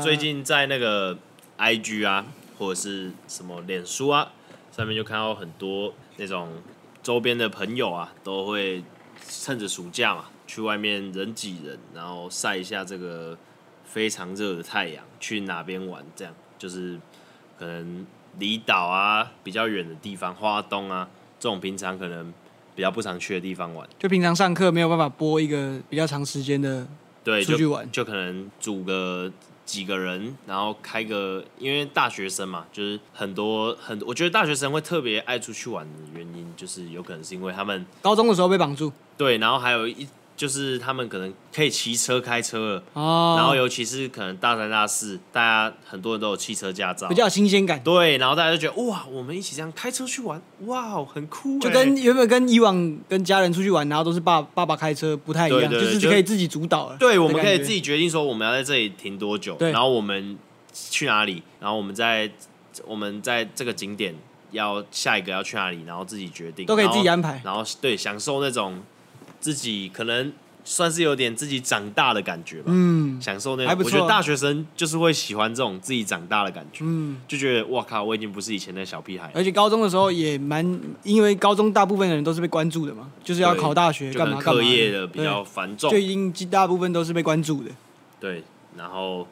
最近在那个 IG 啊，或者是什么脸书啊，上面就看到很多那种周边的朋友啊，都会趁着暑假嘛，去外面人挤人，然后晒一下这个非常热的太阳，去哪边玩？这样就是可能离岛啊，比较远的地方，花东啊，这种平常可能比较不常去的地方玩。就平常上课没有办法播一个比较长时间的，对，出去玩就，就可能组个。几个人，然后开个，因为大学生嘛，就是很多很多，我觉得大学生会特别爱出去玩的原因，就是有可能是因为他们高中的时候被绑住，对，然后还有一。就是他们可能可以骑车开车了哦，然后尤其是可能大三大四，大家很多人都有汽车驾照，比较有新鲜感。对，然后大家就觉得哇，我们一起这样开车去玩，哇，很酷。就跟原本跟以往跟家人出去玩，然后都是爸爸爸开车不太一样，对对对，就是可以自己主导了。对，我们可以自己决定说我们要在这里停多久，对，然后我们去哪里，然后我们在我们在这个景点要下一个要去哪里，然后自己决定，都可以自己安排。然后对，享受那种自己可能。算是有点自己长大的感觉吧，嗯，享受那种。我觉得大学生就是会喜欢这种自己长大的感觉，嗯，就觉得哇靠，我已经不是以前的小屁孩。而且高中的时候也蛮，因为高中大部分的人都是被关注的嘛，就是要考大学干嘛干嘛，课业的比较繁重，就已经大部分都是被关注的。对，然后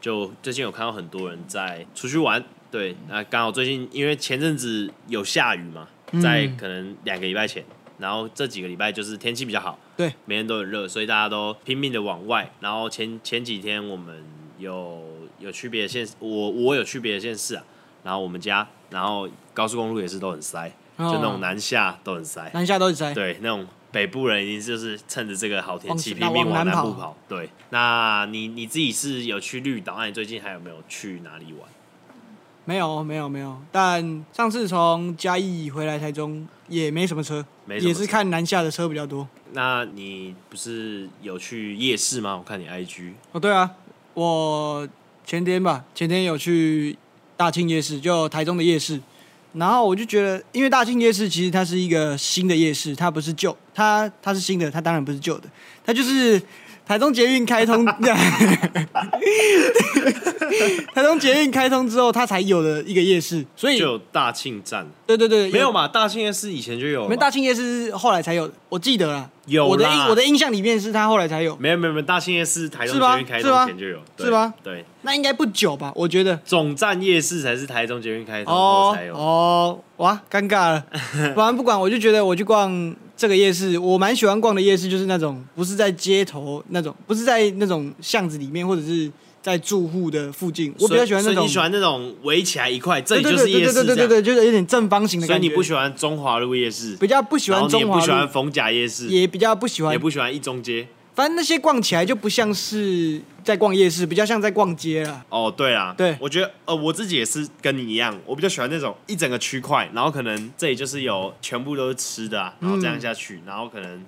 就最近有看到很多人在出去玩，对，那刚好最近因为前阵子有下雨嘛，在可能两个礼拜前。嗯然后这几个礼拜就是天气比较好，对，每天都很热，所以大家都拼命的往外。然后前前几天我们有有去别的县，我我有去别的县市啊。然后我们家，然后高速公路也是都很塞，哦、就那种南下都很塞，南下都很塞。对，那种北部人一定就是趁着这个好天气拼命往南部跑。跑对，那你你自己是有去绿岛？那你最近还有没有去哪里玩？没有，没有，没有。但上次从嘉义回来台中也没什么车，没什么，也是看南下的车比较多。那你不是有去夜市吗？我看你 IG。哦，对啊，我前天吧，前天有去大庆夜市，就台中的夜市。然后我就觉得，因为大庆夜市其实它是一个新的夜市，它不是旧，它它是新的，它当然不是旧的，它就是。台中捷运开通，台中捷运开通之后，它才有的一个夜市，所以就有大庆站。对对对，没有嘛？大庆夜市以前就有，没大庆夜市是后来才有，我记得啦。有我的印我的印象里面是它后来才有。没有没有没有，大庆夜市台中捷运开通前就有，是吧？对，那应该不久吧？我觉得总站夜市才是台中捷运开通后才有。哦，哇，尴尬了。不然不管，我就觉得我去逛。这个夜市我蛮喜欢逛的，夜市就是那种不是在街头那种，不是在那种巷子里面，或者是在住户的附近。我比较喜欢那种，你喜欢那种围起来一块，这里就是夜市，对对对对对，就是有点正方形的感觉。所以你不喜欢中华路夜市，比较不喜欢中华路，也不喜欢逢甲夜市，也比较不喜欢，也不喜欢一中街。反正那些逛起来就不像是在逛夜市，比较像在逛街了。哦，对啊，对，我觉得呃，我自己也是跟你一样，我比较喜欢那种一整个区块，然后可能这里就是有全部都是吃的啊，然后这样下去，嗯、然后可能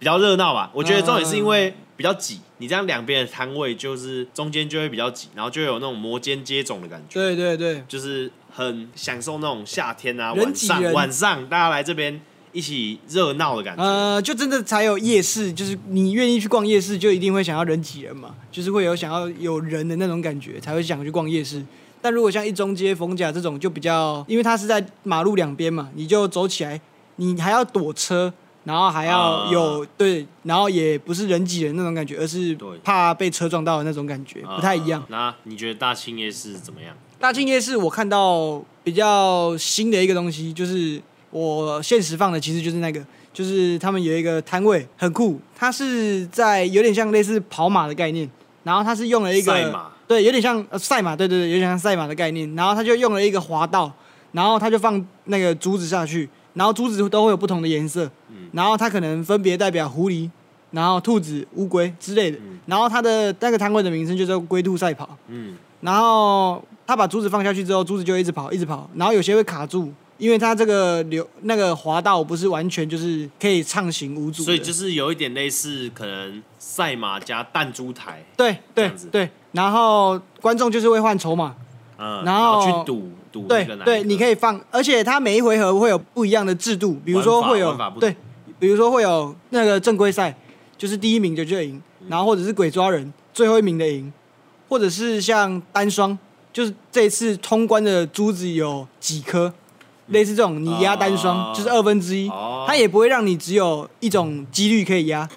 比较热闹吧。我觉得重点是因为比较挤，你这样两边的摊位就是中间就会比较挤，然后就有那种摩肩接踵的感觉。对对对，就是很享受那种夏天啊，人晚上晚上大家来这边。一起热闹的感觉，呃，就真的才有夜市，就是你愿意去逛夜市，就一定会想要人挤人嘛，就是会有想要有人的那种感觉，才会想去逛夜市。但如果像一中街、逢甲这种，就比较，因为它是在马路两边嘛，你就走起来，你还要躲车，然后还要有、呃、对，然后也不是人挤人那种感觉，而是怕被车撞到的那种感觉，不太一样。呃、那你觉得大庆夜市怎么样？大庆夜市我看到比较新的一个东西就是。我现实放的其实就是那个，就是他们有一个摊位很酷，它是在有点像类似跑马的概念，然后它是用了一个赛马，对，有点像呃赛马，对对对，有点像赛马的概念，然后他就用了一个滑道，然后他就放那个珠子下去，然后珠子都会有不同的颜色，然后它可能分别代表狐狸，然后兔子、乌龟之类的，然后它的那个摊位的名称就叫龟兔赛跑，嗯，然后他把珠子放下去之后，珠子就一直跑，一直跑，然后有些会卡住。因为它这个流那个滑道不是完全就是可以畅行无阻，所以就是有一点类似可能赛马加弹珠台，对对对，然后观众就是会换筹码，嗯，然后，然后去赌赌对对，你可以放，而且它每一回合会有不一样的制度，比如说会有对，比如说会有那个正规赛，就是第一名就就赢，然后或者是鬼抓人最后一名的赢，或者是像单双，就是这一次通关的珠子有几颗，类似这种你压单双、哦、就是二分之一，哦、它也不会让你只有一种几率可以压。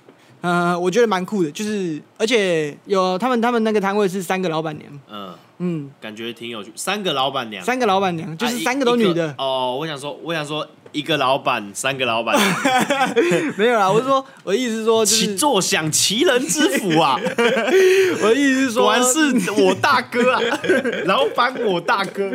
嗯，我觉得蛮酷的，就是而且有他们他们那个摊位是三个老板娘，嗯嗯，感觉挺有趣。三个老板娘，三个老板娘就是三个都女的。哦，我想说，我想说一个老板，三个老板娘，没有啦。我是说，我的意思是说，就是坐享其人之福啊。我的意思是说，果然是我大哥啊，老板我大哥，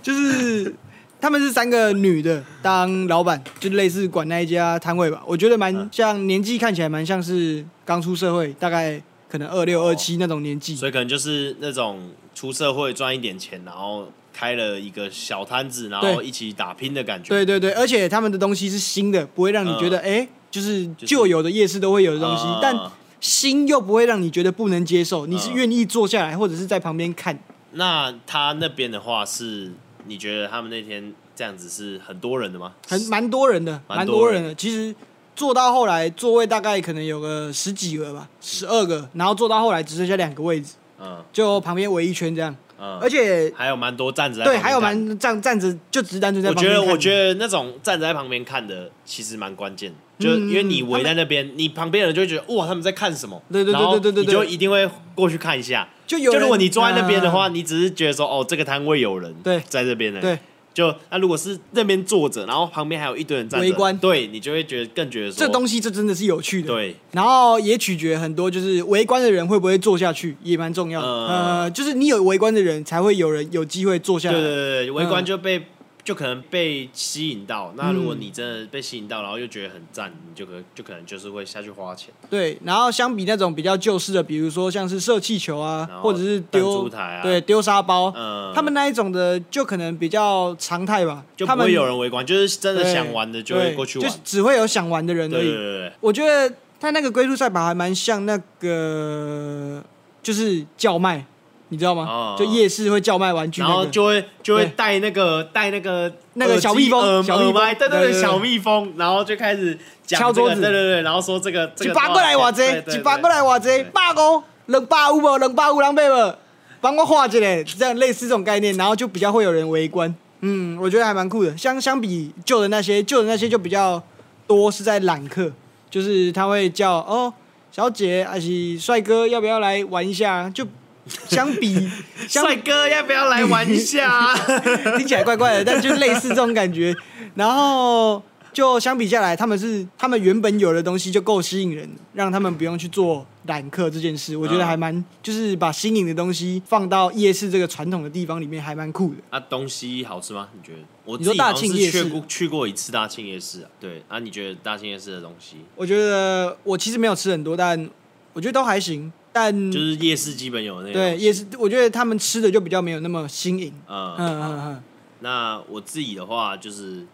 就是。他们是三个女的当老板，就类似管那一家摊位吧。我觉得蛮像，年纪看起来蛮像是刚出社会，大概可能二六二七那种年纪。所以可能就是那种出社会赚一点钱，然后开了一个小摊子，然后一起打拼的感觉。对对对，而且他们的东西是新的，不会让你觉得哎、嗯欸，就是旧有的夜市都会有的东西，嗯、但新又不会让你觉得不能接受。你是愿意坐下来，或者是在旁边看。那他那边的话是。你觉得他们那天这样子是很多人的吗？很蛮多人的，蛮多人的。其实坐到后来，座位大概可能有个十几个吧，十二个。然后坐到后来只剩下两个位置，嗯，就旁边围一圈这样，嗯，而且还有蛮多站着。对，还有蛮站站着就只单纯在旁边。我觉得，我觉得那种站着在旁边看的其实蛮关键，就因为你围在那边，你旁边人就会觉得哇，他们在看什么？对对对对对对，你就一定会过去看一下。就有，就如果你坐在那边的话，你只是觉得说，哦，这个摊位有人对在这边呢。对，就那如果是那边坐着，然后旁边还有一堆人在围观，对你就会觉得更觉得说，这东西这真的是有趣的。对，然后也取决很多，就是围观的人会不会坐下去，也蛮重要的。呃，就是你有围观的人，才会有人有机会坐下来。对对对，围观就被。就可能被吸引到，那如果你真的被吸引到，然后又觉得很赞，你就可就可能就是会下去花钱。对，然后相比那种比较旧式的，比如说像是射气球啊，或者是丢台啊，对，丢沙包，嗯，他们那一种的就可能比较常态吧，就不会有人围观，就是真的想玩的就会过去玩，就只会有想玩的人而已。对对对，我觉得他那个龟兔赛跑还蛮像那个，就是叫卖。你知道吗？就夜市会叫卖玩具，然后就会就会带那个带那个那个小蜜蜂，小蜜蜂，对对对，小蜜蜂，然后就开始敲桌子，对对对，然后说这个一百过来我这，一百过来偌济，百五，两百五不？两百五人买无？帮我画一个，这样类似这种概念，然后就比较会有人围观。嗯，我觉得还蛮酷的。相相比旧的那些，旧的那些就比较多是在揽客，就是他会叫哦，小姐还是帅哥，要不要来玩一下？就。相比，帅哥要不要来玩一下？听起来怪怪的，但就类似这种感觉。然后就相比下来，他们是他们原本有的东西就够吸引人，让他们不用去做揽客这件事。我觉得还蛮，就是把新颖的东西放到夜市这个传统的地方里面，还蛮酷的。啊，东西好吃吗？你觉得？我你说大庆夜去过去过一次大庆夜市啊。对啊，你觉得大庆夜市的东西？我觉得我其实没有吃很多，但我觉得都还行。但就是夜市基本有的那对夜市，我觉得他们吃的就比较没有那么新颖。嗯嗯嗯嗯。那我自己的话，就是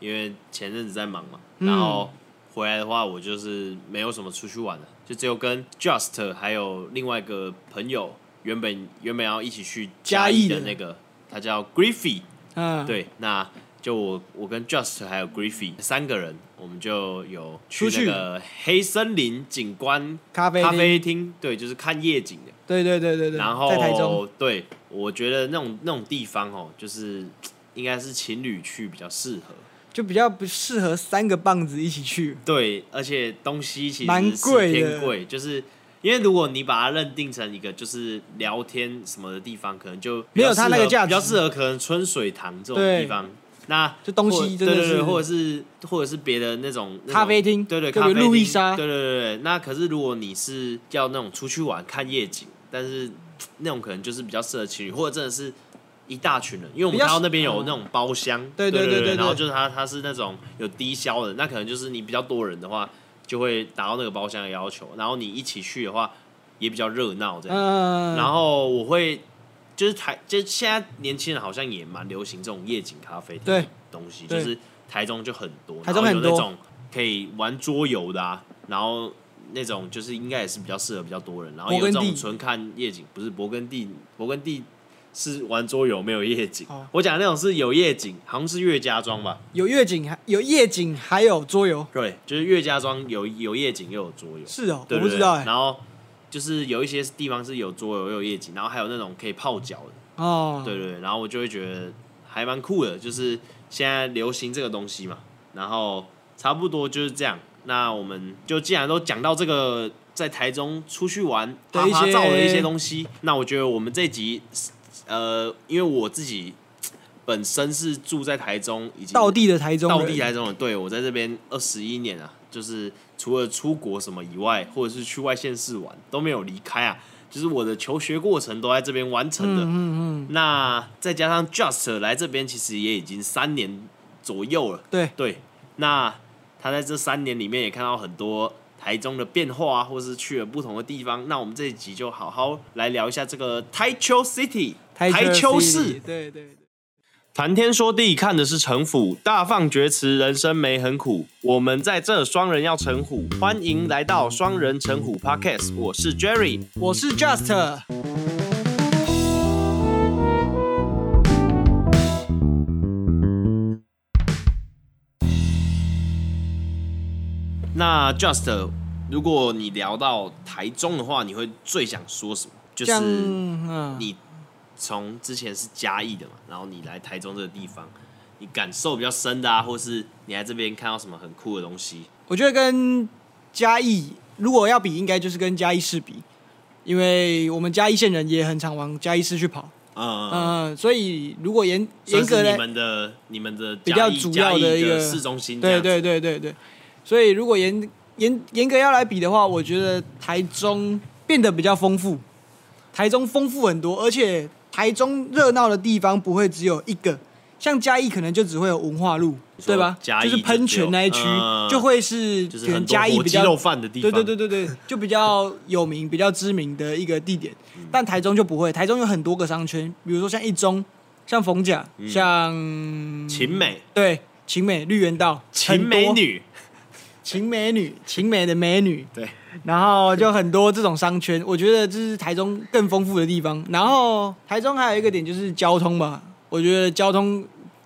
因为前阵子在忙嘛，嗯、然后回来的话，我就是没有什么出去玩的，就只有跟 Just 还有另外一个朋友，原本原本要一起去嘉义的那个，他叫 Griffy。嗯，对，那。就我，我跟 Just 还有 Griffy 三个人，我们就有去那个黑森林景观咖啡咖啡厅，对，就是看夜景的。对对对对对。然后在台中，对，我觉得那种那种地方哦，就是应该是情侣去比较适合，就比较不适合三个棒子一起去。对，而且东西其实是偏贵，就是因为如果你把它认定成一个就是聊天什么的地方，可能就没有它那个价值，比较适合可能春水堂这种地方。那就东西真的是对对对，或者是或者是别的那种咖啡厅，对对，咖啡厅，路易莎，对对对对。那可是如果你是要那种出去玩看夜景，但是那种可能就是比较适合情侣，或者真的是一大群人，因为我们看到那边有那种包厢，对对对对，然后就是它它是那种有低消的，那可能就是你比较多人的话，就会达到那个包厢的要求，然后你一起去的话也比较热闹这样，然后我会。就是台，就是现在年轻人好像也蛮流行这种夜景咖啡的东西，就是台中就很多，台中有那种可以玩桌游的啊，然后那种就是应该也是比较适合比较多人，然后有这种纯看夜景，不是勃艮第，勃艮第是玩桌游没有夜景，我讲的那种是有夜景，好像是岳家庄吧，有夜景还有夜景还有桌游，对，就是岳家庄有有夜景又有桌游，是哦，我不知道哎，然后。就是有一些地方是有桌游、有夜景，然后还有那种可以泡脚的。哦，对对，然后我就会觉得还蛮酷的，就是现在流行这个东西嘛。然后差不多就是这样。那我们就既然都讲到这个在台中出去玩拍拍照的一些东西，那我觉得我们这集，呃，因为我自己本身是住在台中，已经到地的台中，到地台中的，对，我在这边二十一年啊，就是除了出国什么以外，或者是去外县市玩都没有离开啊，就是我的求学过程都在这边完成的。嗯嗯嗯。那再加上 Just 来这边，其实也已经三年左右了。对对，那。他在这三年里面也看到很多台中的变化啊，或是去了不同的地方。那我们这一集就好好来聊一下这个台球 City，台球市。对对对，谈天说地看的是城府，大放厥词，人生没很苦。我们在这双人要成虎，欢迎来到双人成虎 Podcast。我是 Jerry，我是 Just。那 Just，如果你聊到台中的话，你会最想说什么？就是你从之前是嘉义的嘛，然后你来台中这个地方，你感受比较深的啊，或是你来这边看到什么很酷的东西？我觉得跟嘉义如果要比，应该就是跟嘉义市比，因为我们嘉义县人也很常往嘉义市去跑。嗯嗯，所以如果严严格来，你们的你们的比较主要的一个市中心，对对对对对。所以，如果严严严格要来比的话，我觉得台中变得比较丰富。台中丰富很多，而且台中热闹的地方不会只有一个，像嘉义可能就只会有文化路，对吧？就，就是喷泉那一区就会是可能嘉义比较肉饭的地方，对对对对对，就比较有名、比较知名的一个地点。但台中就不会，台中有很多个商圈，比如说像一中、像逢甲、像秦美，对秦美绿园道、秦美女。秦美女，秦美的美女，对，然后就很多这种商圈，我觉得这是台中更丰富的地方。然后台中还有一个点就是交通吧，我觉得交通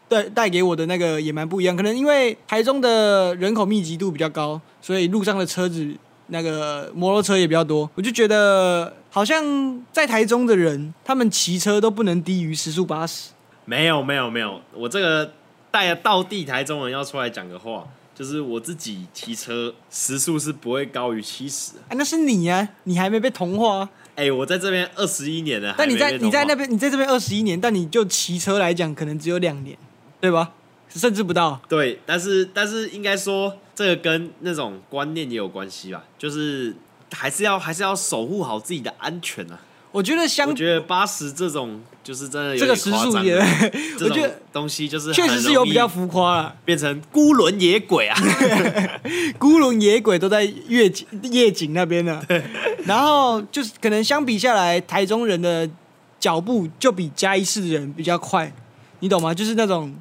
带带给我的那个也蛮不一样。可能因为台中的人口密集度比较高，所以路上的车子那个摩托车也比较多。我就觉得好像在台中的人，他们骑车都不能低于时速八十。没有没有没有，我这个带到地台中人要出来讲个话。就是我自己骑车时速是不会高于七十。哎，那是你呀、啊，你还没被同化。哎、欸，我在这边二十一年了，但你在你在那边，你在这边二十一年，但你就骑车来讲，可能只有两年，对吧？甚至不到。对，但是但是应该说，这个跟那种观念也有关系吧，就是还是要还是要守护好自己的安全啊。我觉得相，我觉得八十这种就是真的有这个时速也，我觉得东西就是确实是有比较浮夸了，变成孤轮野鬼啊，孤轮野鬼都在夜景夜景那边呢。然后就是可能相比下来，台中人的脚步就比嘉义市的人比较快，你懂吗？就是那种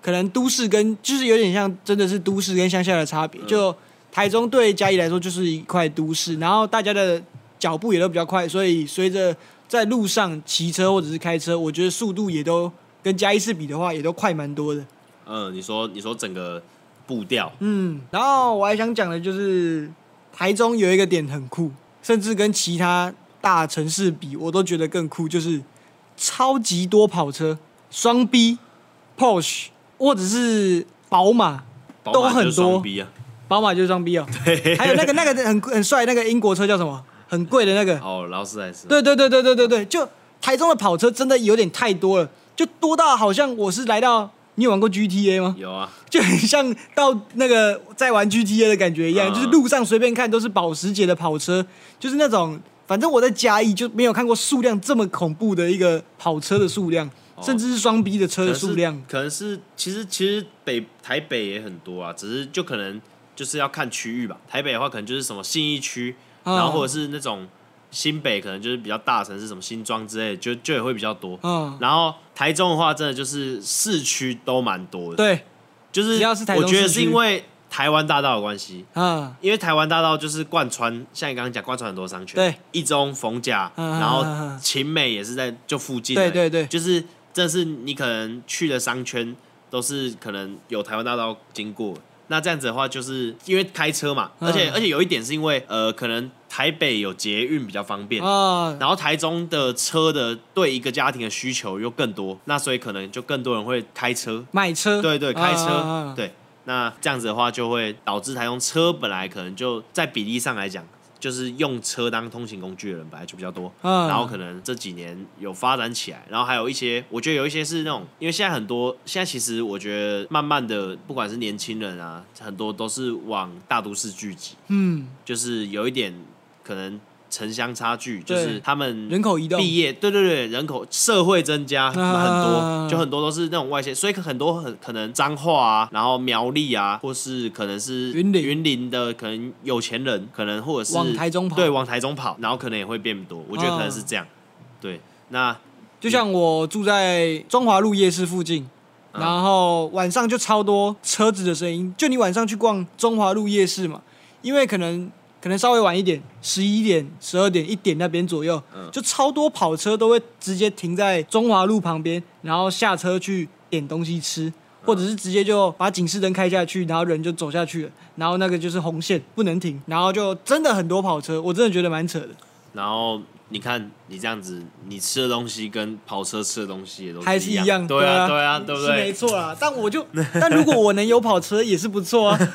可能都市跟就是有点像真的是都市跟乡下的差别。就台中对嘉义来说就是一块都市，然后大家的。脚步也都比较快，所以随着在路上骑车或者是开车，我觉得速度也都跟嘉义市比的话，也都快蛮多的。嗯，你说你说整个步调，嗯，然后我还想讲的就是台中有一个点很酷，甚至跟其他大城市比，我都觉得更酷，就是超级多跑车，双 B、Porsche 或者是宝马都很多。宝马就是双 B 哦。对，还有那个那个很很帅那个英国车叫什么？很贵的那个哦，劳斯莱斯。对对对对对对对，就台中的跑车真的有点太多了，就多到好像我是来到，你有玩过 GTA 吗？有啊，就很像到那个在玩 GTA 的感觉一样，嗯、就是路上随便看都是保时捷的跑车，就是那种，反正我在嘉义就没有看过数量这么恐怖的一个跑车的数量，哦、甚至是双 B 的车的数量。可能是，可能是其实其实北台北也很多啊，只是就可能就是要看区域吧。台北的话，可能就是什么信义区。然后或者是那种新北，可能就是比较大城市，什么新庄之类的，就就也会比较多。嗯。然后台中的话，真的就是市区都蛮多的。对，就是我觉得是因为台湾大道的关系。嗯。因为台湾大道就是贯穿，像你刚刚讲，贯穿很多商圈。对。一中、逢甲，然后勤美也是在就附近。对对对。就是这是你可能去的商圈，都是可能有台湾大道经过。那这样子的话，就是因为开车嘛，而且、嗯、而且有一点是因为呃，可能台北有捷运比较方便啊，然后台中的车的对一个家庭的需求又更多，那所以可能就更多人会开车买车，对对，开车，对。那这样子的话，就会导致台中车本来可能就在比例上来讲。就是用车当通勤工具的人本来就比较多，嗯，然后可能这几年有发展起来，然后还有一些，我觉得有一些是那种，因为现在很多，现在其实我觉得慢慢的，不管是年轻人啊，很多都是往大都市聚集，嗯，就是有一点可能。城乡差距就是他们人口移动毕业，对对对，人口社会增加很多，就很多都是那种外县，所以很多很可能彰化啊，然后苗栗啊，或是可能是云林云林的可能有钱人，可能或者是往台中跑，对，往台中跑，然后可能也会变多，我觉得可能是这样。对，那就像我住在中华路夜市附近，然后晚上就超多车子的声音，就你晚上去逛中华路夜市嘛，因为可能。可能稍微晚一点，十一点、十二点、一点那边左右，嗯，就超多跑车都会直接停在中华路旁边，然后下车去点东西吃，或者是直接就把警示灯开下去，然后人就走下去了，然后那个就是红线，不能停，然后就真的很多跑车，我真的觉得蛮扯的。然后。你看，你这样子，你吃的东西跟跑车吃的东西也都还是一样，对啊，对啊，对不对？没错啦，但我就，但如果我能有跑车也是不错啊。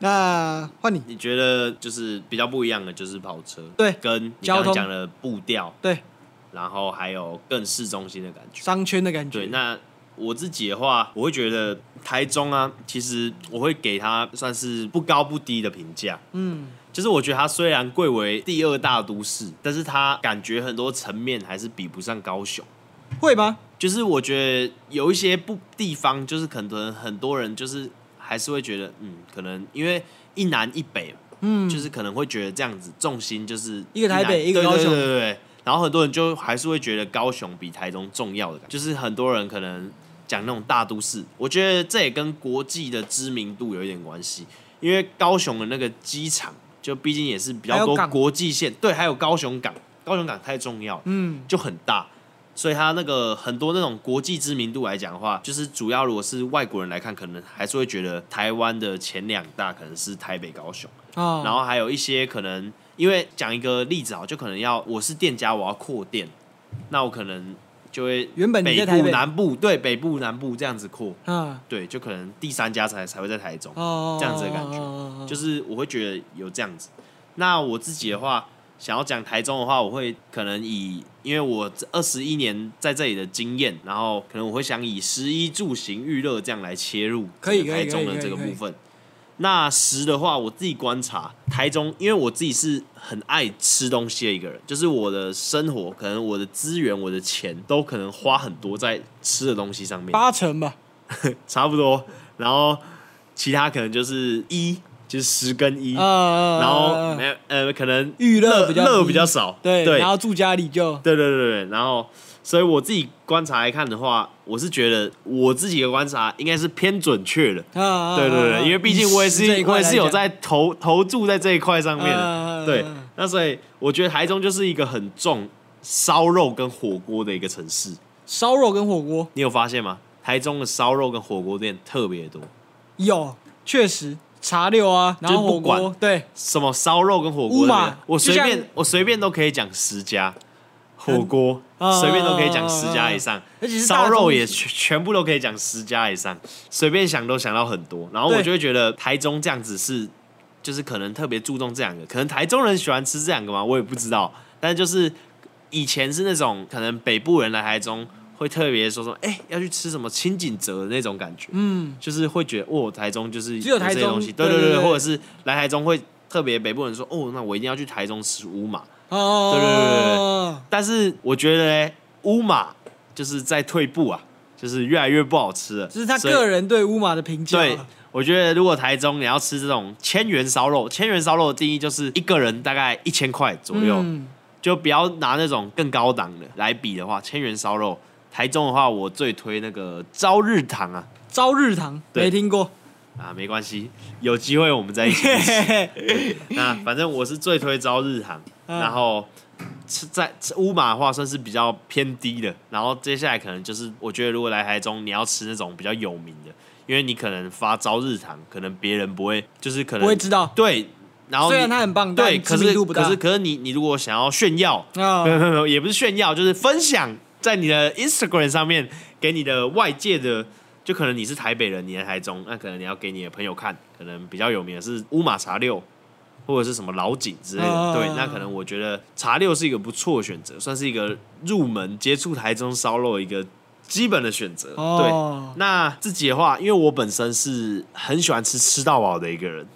那换你，你觉得就是比较不一样的就是跑车，对，跟你刚刚讲的步调，对，然后还有更市中心的感觉，商圈的感觉。对，那我自己的话，我会觉得台中啊，其实我会给他算是不高不低的评价，嗯。就是我觉得它虽然贵为第二大都市，但是它感觉很多层面还是比不上高雄，会吗？就是我觉得有一些不地方，就是可能很多人就是还是会觉得，嗯，可能因为一南一北，嗯，就是可能会觉得这样子重心就是一个台北，一个高雄，对对对对。然后很多人就还是会觉得高雄比台中重要的感觉，就是很多人可能讲那种大都市，我觉得这也跟国际的知名度有一点关系，因为高雄的那个机场。就毕竟也是比较多国际线，对，还有高雄港，高雄港太重要，嗯，就很大，所以它那个很多那种国际知名度来讲的话，就是主要如果是外国人来看，可能还是会觉得台湾的前两大可能是台北、高雄，哦，然后还有一些可能，因为讲一个例子啊，就可能要我是店家，我要扩店，那我可能。就会原本北部南部对北部南部这样子扩，啊，对，就可能第三家才才会在台中，这样子的感觉，就是我会觉得有这样子。那我自己的话，想要讲台中的话，我会可能以，因为我二十一年在这里的经验，然后可能我会想以食衣住行娱乐这样来切入，可以台中的这个部分。那十的话，我自己观察台中，因为我自己是很爱吃东西的一个人，就是我的生活，可能我的资源、我的钱都可能花很多在吃的东西上面，八成吧，差不多。然后其他可能就是一，就是十跟一，呃、然后呃，可能娱乐比较乐比较少，对对，然后住家里就对对对对，然后。所以我自己观察来看的话，我是觉得我自己的观察应该是偏准确的。对对对，因为毕竟我也是我也是有在投投注在这一块上面的。对，那所以我觉得台中就是一个很重烧肉跟火锅的一个城市。烧肉跟火锅，你有发现吗？台中的烧肉跟火锅店特别多。有，确实茶六啊，然后火锅对什么烧肉跟火锅，马我随便我随便都可以讲十家。火锅随便都可以讲十家以上，烧肉也全全部都可以讲十家以上，随便想都想到很多。然后我就会觉得台中这样子是，就是可能特别注重这两个，可能台中人喜欢吃这两个吗？我也不知道。但就是以前是那种可能北部人来台中会特别说说，哎、要去吃什么清景泽的那种感觉，嗯，就是会觉得哦，台中就是有这些东西，对对对，或者是来台中会特别北部人说，哦，那我一定要去台中吃乌马。哦，对对对对，但是我觉得呢，乌马就是在退步啊，就是越来越不好吃了。这是他个人对乌马的评价。对，我觉得如果台中你要吃这种千元烧肉，千元烧肉的定义就是一个人大概一千块左右，嗯、就不要拿那种更高档的来比的话，千元烧肉，台中的话我最推那个朝日堂啊，朝日堂对没听过。啊，没关系，有机会我们再一起吃。那反正我是最推朝日堂，嗯、然后吃在乌马的话算是比较偏低的。然后接下来可能就是，我觉得如果来台中，你要吃那种比较有名的，因为你可能发朝日堂，可能别人不会，就是可能不会知道。对，然后虽然他很棒，对，可是可是可是你你如果想要炫耀，啊没有没有，也不是炫耀，就是分享在你的 Instagram 上面给你的外界的，就可能你是台北人，你在台中，那可能你要给你的朋友看，可能比较有名的是乌马茶六。或者是什么老井之类的，啊、对，那可能我觉得茶六是一个不错的选择，算是一个入门接触台中烧肉一个基本的选择。哦、对，那自己的话，因为我本身是很喜欢吃吃到饱的一个人，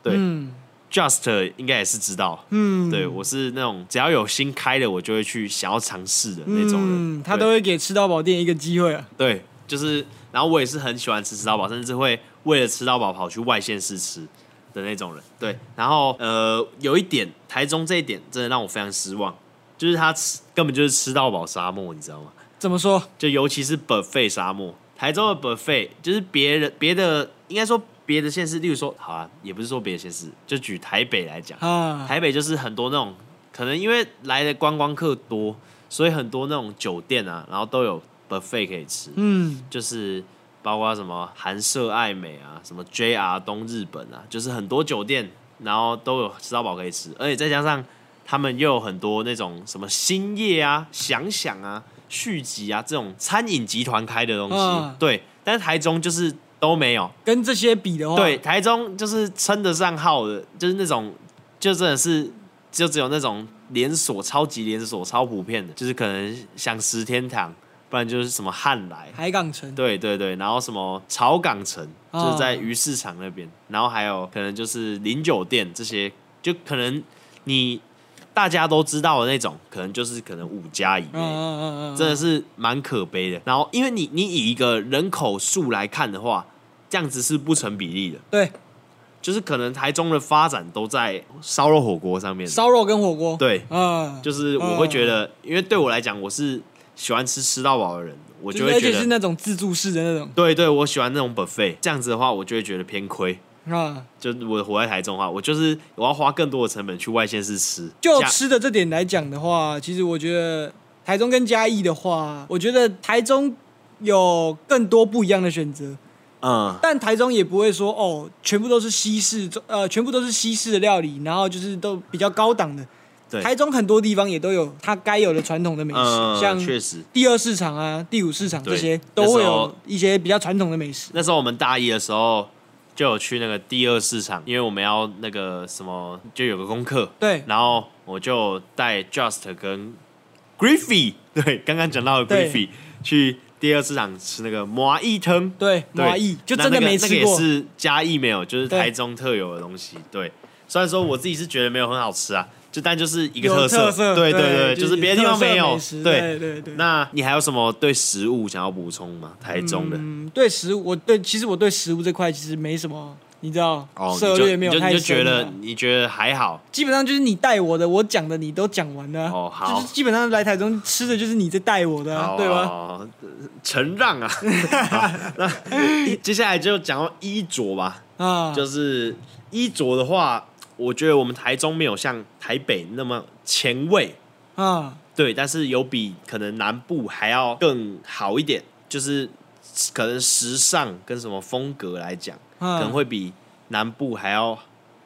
对、嗯、，Just 应该也是知道，嗯，对我是那种只要有新开的，我就会去想要尝试的那种人。嗯，他都会给吃到饱店一个机会啊。对，就是，然后我也是很喜欢吃吃到饱，甚至会为了吃到饱跑去外县市吃。的那种人，对，然后呃，有一点台中这一点真的让我非常失望，就是他吃根本就是吃到饱沙漠，你知道吗？怎么说？就尤其是 buffet 沙漠，台中的 buffet 就是别人别的应该说别的县市，例如说好啊，也不是说别的县市，就举台北来讲，啊，台北就是很多那种可能因为来的观光客多，所以很多那种酒店啊，然后都有 buffet 可以吃，嗯，就是。包括什么韩舍爱美啊，什么 JR 东日本啊，就是很多酒店，然后都有吃到饱可以吃，而且再加上他们又有很多那种什么欣叶啊、想想啊、续集啊这种餐饮集团开的东西，嗯、对。但是台中就是都没有，跟这些比的话，对，台中就是称得上号的，就是那种就真的是就只有那种连锁、超级连锁、超普遍的，就是可能像十天堂。不然就是什么汉来。海港城，对对对，然后什么草港城，就是在鱼市场那边，然后还有可能就是林酒店这些，就可能你大家都知道的那种，可能就是可能五家以内，真的是蛮可悲的。然后因为你你以一个人口数来看的话，这样子是不成比例的。对，就是可能台中的发展都在烧肉火锅上面，烧肉跟火锅，对，嗯，就是我会觉得，因为对我来讲，我是。喜欢吃吃到饱的人，我就会觉得，是那种自助式的那种。对对，我喜欢那种 buffet，这样子的话，我就会觉得偏亏。啊，就我活在台中的话，我就是我要花更多的成本去外县市吃。就吃的这点来讲的话，其实我觉得台中跟嘉义的话，我觉得台中有更多不一样的选择。嗯，但台中也不会说哦，全部都是西式，呃，全部都是西式的料理，然后就是都比较高档的。台中很多地方也都有它该有的传统的美食，嗯、像确实第二市场啊、第五市场这些都会有一些比较传统的美食。那时候我们大一的时候就有去那个第二市场，因为我们要那个什么，就有个功课。对，然后我就带 Just 跟 Griffy，对，刚刚讲到的 Griffy 去第二市场吃那个麻薏汤。对，麻薏就真的没吃过，也是嘉义没有，就是台中特有的东西。对，对虽然说我自己是觉得没有很好吃啊。就但就是一个特色，特色对对对，就是别的地方没有。对对对，那你还有什么对食物想要补充吗？台中的？嗯，对食物，我对其实我对食物这块其实没什么，你知道，涉猎没有太深。你就觉得你觉得还好？基本上就是你带我的，我讲的你都讲完了。哦，好。就是基本上来台中吃的就是你在带我的，对吧？承让啊。那接下来就讲到衣着吧。啊，就是衣着的话。我觉得我们台中没有像台北那么前卫，啊，对，但是有比可能南部还要更好一点，就是可能时尚跟什么风格来讲，可能会比南部还要，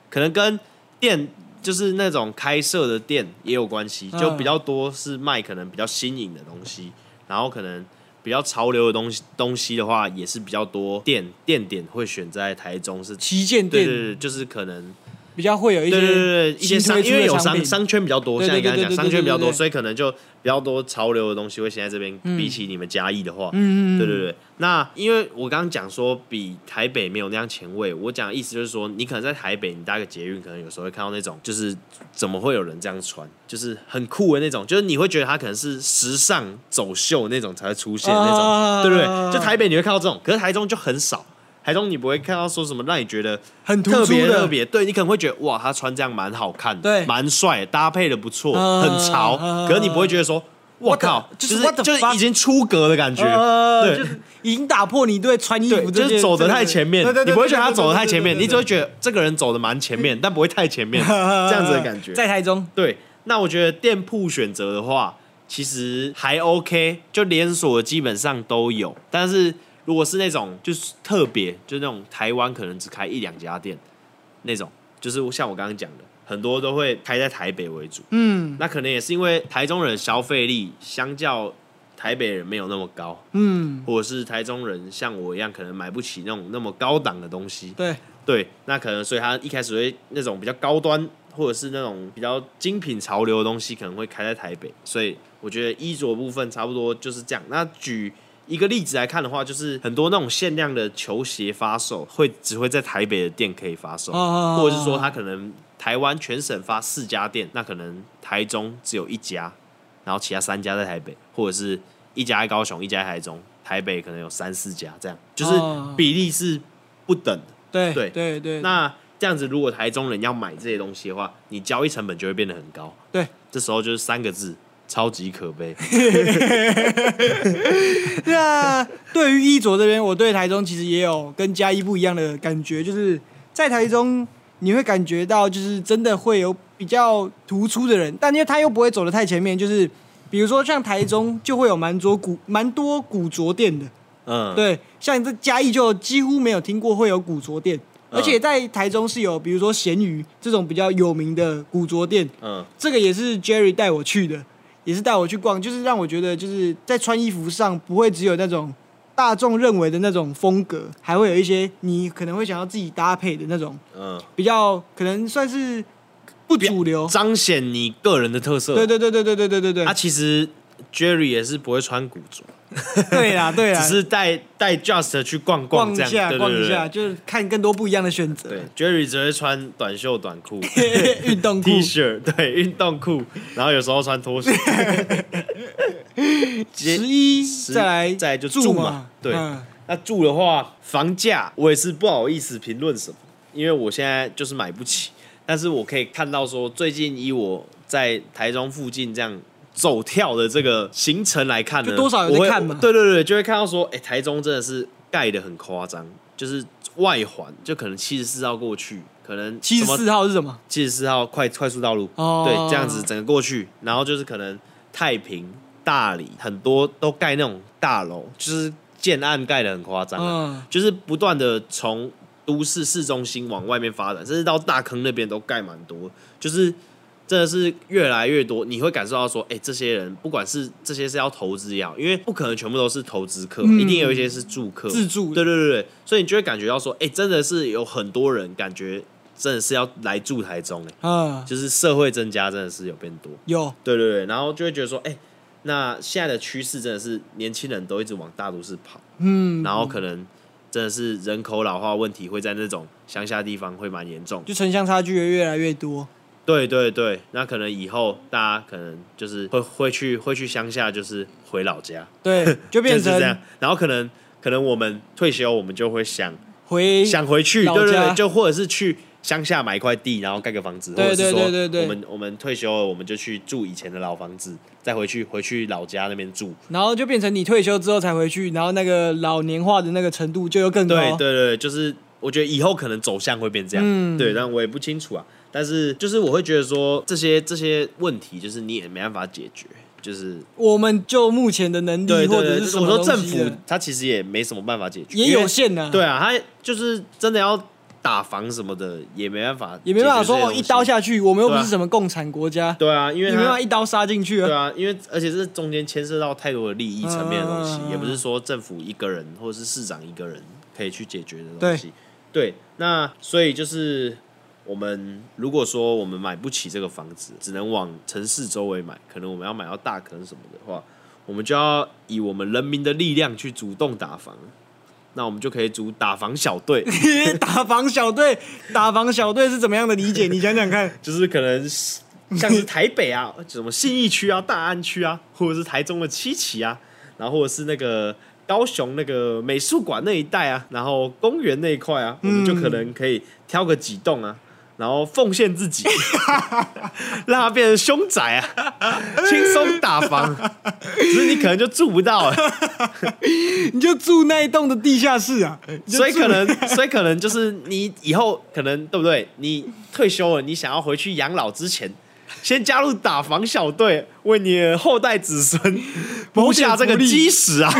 可能跟店就是那种开设的店也有关系，就比较多是卖可能比较新颖的东西，然后可能比较潮流的东西东西的话，也是比较多店店点会选在台中是旗舰店，对对，就是可能。比较会有一些对对对一些商，因为有商商圈比较多，像你刚才讲商圈比较多，所以可能就比较多潮流的东西会先在这边。比起你们嘉义的话，嗯对对对。那因为我刚刚讲说比台北没有那样前卫，我讲的意思就是说，你可能在台北你搭个捷运，可能有时候会看到那种，就是怎么会有人这样穿，就是很酷的那种，就是你会觉得他可能是时尚走秀那种才会出现那种，对不对？就台北你会看到这种，可是台中就很少。台中你不会看到说什么让你觉得很特别特别，对，你可能会觉得哇，他穿这样蛮好看的，对，蛮帅，搭配的不错，很潮。可是你不会觉得说，我靠，就是就是已经出格的感觉，对，就已经打破你对穿衣服就是走得太前面，你不会觉得他走的太前面，你只会觉得这个人走的蛮前面，但不会太前面，这样子的感觉。在台中，对，那我觉得店铺选择的话，其实还 OK，就连锁基本上都有，但是。如果是那种就是特别，就那种台湾可能只开一两家店那种，就是像我刚刚讲的，很多都会开在台北为主。嗯，那可能也是因为台中人消费力相较台北人没有那么高，嗯，或者是台中人像我一样可能买不起那种那么高档的东西。对，对，那可能所以他一开始会那种比较高端，或者是那种比较精品潮流的东西，可能会开在台北。所以我觉得衣着部分差不多就是这样。那举一个例子来看的话，就是很多那种限量的球鞋发售，会只会在台北的店可以发售，哦或者是说他可能台湾全省发四家店，那可能台中只有一家，然后其他三家在台北，或者是一家在高雄，一家在台中，台北可能有三四家，这样就是比例是不等的。对对对对，那这样子，如果台中人要买这些东西的话，你交易成本就会变得很高。对，这时候就是三个字：超级可悲。那 对于衣着这边，我对台中其实也有跟嘉义不一样的感觉，就是在台中你会感觉到，就是真的会有比较突出的人，但因为他又不会走得太前面，就是比如说像台中就会有蛮多古蛮多古着店的，嗯，对，像这嘉义就几乎没有听过会有古着店，嗯而且在台中是有比如说咸鱼这种比较有名的古着店，嗯，这个也是 Jerry 带我去的，也是带我去逛，就是让我觉得就是在穿衣服上不会只有那种大众认为的那种风格，还会有一些你可能会想要自己搭配的那种，嗯，比较可能算是不主流。彰显你个人的特色。对对对对对对对对对。啊，其实 Jerry 也是不会穿古着，对啦对啦，只是带带 Just 去逛这样逛一下逛一下，就是看更多不一样的选择。对，Jerry 只会穿短袖短裤、运动裤 T 恤，对，运动裤，然后有时候穿拖鞋。十一再来再来就住住嘛对嗯那住的话，房价我也是不好意思评论什么，因为我现在就是买不起。但是我可以看到说，最近以我在台中附近这样走跳的这个行程来看呢，就多少有看嘛。对对对，就会看到说，哎、台中真的是盖的很夸张，就是外环就可能七十四号过去，可能七十四号是什么？七十四号快快速道路，哦。对，这样子整个过去，然后就是可能太平、大理很多都盖那种大楼，就是建案盖的很夸张啊，嗯，就是不断的从都市市中心往外面发展，甚至到大坑那边都盖蛮多，就是真的是越来越多，你会感受到说，哎、这些人不管是这些是要投资也好，因为不可能全部都是投资客，嗯。一定有一些是住客，自住的对对对对，所以你就会感觉到说，哎、真的是有很多人感觉真的是要来住台中哎。嗯，就是社会增加真的是有变多，有。对对对，然后就会觉得说，哎、那现在的趋势真的是年轻人都一直往大都市跑，嗯，然后可能真的是人口老化问题会在那种乡下地方会蛮严重，就城乡差距也越来越多。对对对，那可能以后大家可能就是会会去会去乡下，就是回老家，对，就变成 就是这样，然后可能可能我们退休，我们就会想回想回去，对对对，就或者是去乡下买一块地，然后盖个房子，对或者是说对对对对我们我们退休了，我们就去住以前的老房子，再回去回去老家那边住。然后就变成你退休之后才回去，然后那个老年化的那个程度就又更高。对对对，就是我觉得以后可能走向会变这样，嗯对，但我也不清楚啊。但是就是我会觉得说这些这些问题，就是你也没办法解决，就是我们就目前的能力对或者是说政府他其实也没什么办法解决，也有限的、对，啊，他就是真的要打防什么的，也没办法，也没办法说哦一刀。下去，我们又不是什么共产国家，对啊，因为你没办法一刀杀进去啊。对啊，因为而且这中间牵涉到太多的利益层面的东西，嗯也不是说政府一个人或者是市长一个人可以去解决的东西。对，那所以就是我们如果说我们买不起这个房子，只能往城市周围买，可能我们要买到大坑什么的话，我们就要以我们人民的力量去主动打房。那我们就可以组打房小队，打房小队，打房小队是怎么样的理解？你讲讲看。就是可能像是台北啊，什么信义区啊、大安区啊，或者是台中的七期啊，然后或者是那个高雄那个美术馆那一带啊，然后公园那一块啊，我们就可能可以挑个几栋啊。然后奉献自己，让他变成凶宅啊，轻松打房，只是你可能就住不到了，你就住那一栋的地下室啊，所以可能，所以可能就是你以后可能对不对？你退休了，你想要回去养老之前，先加入打房小队，为你的后代子孙谋下这个基石啊！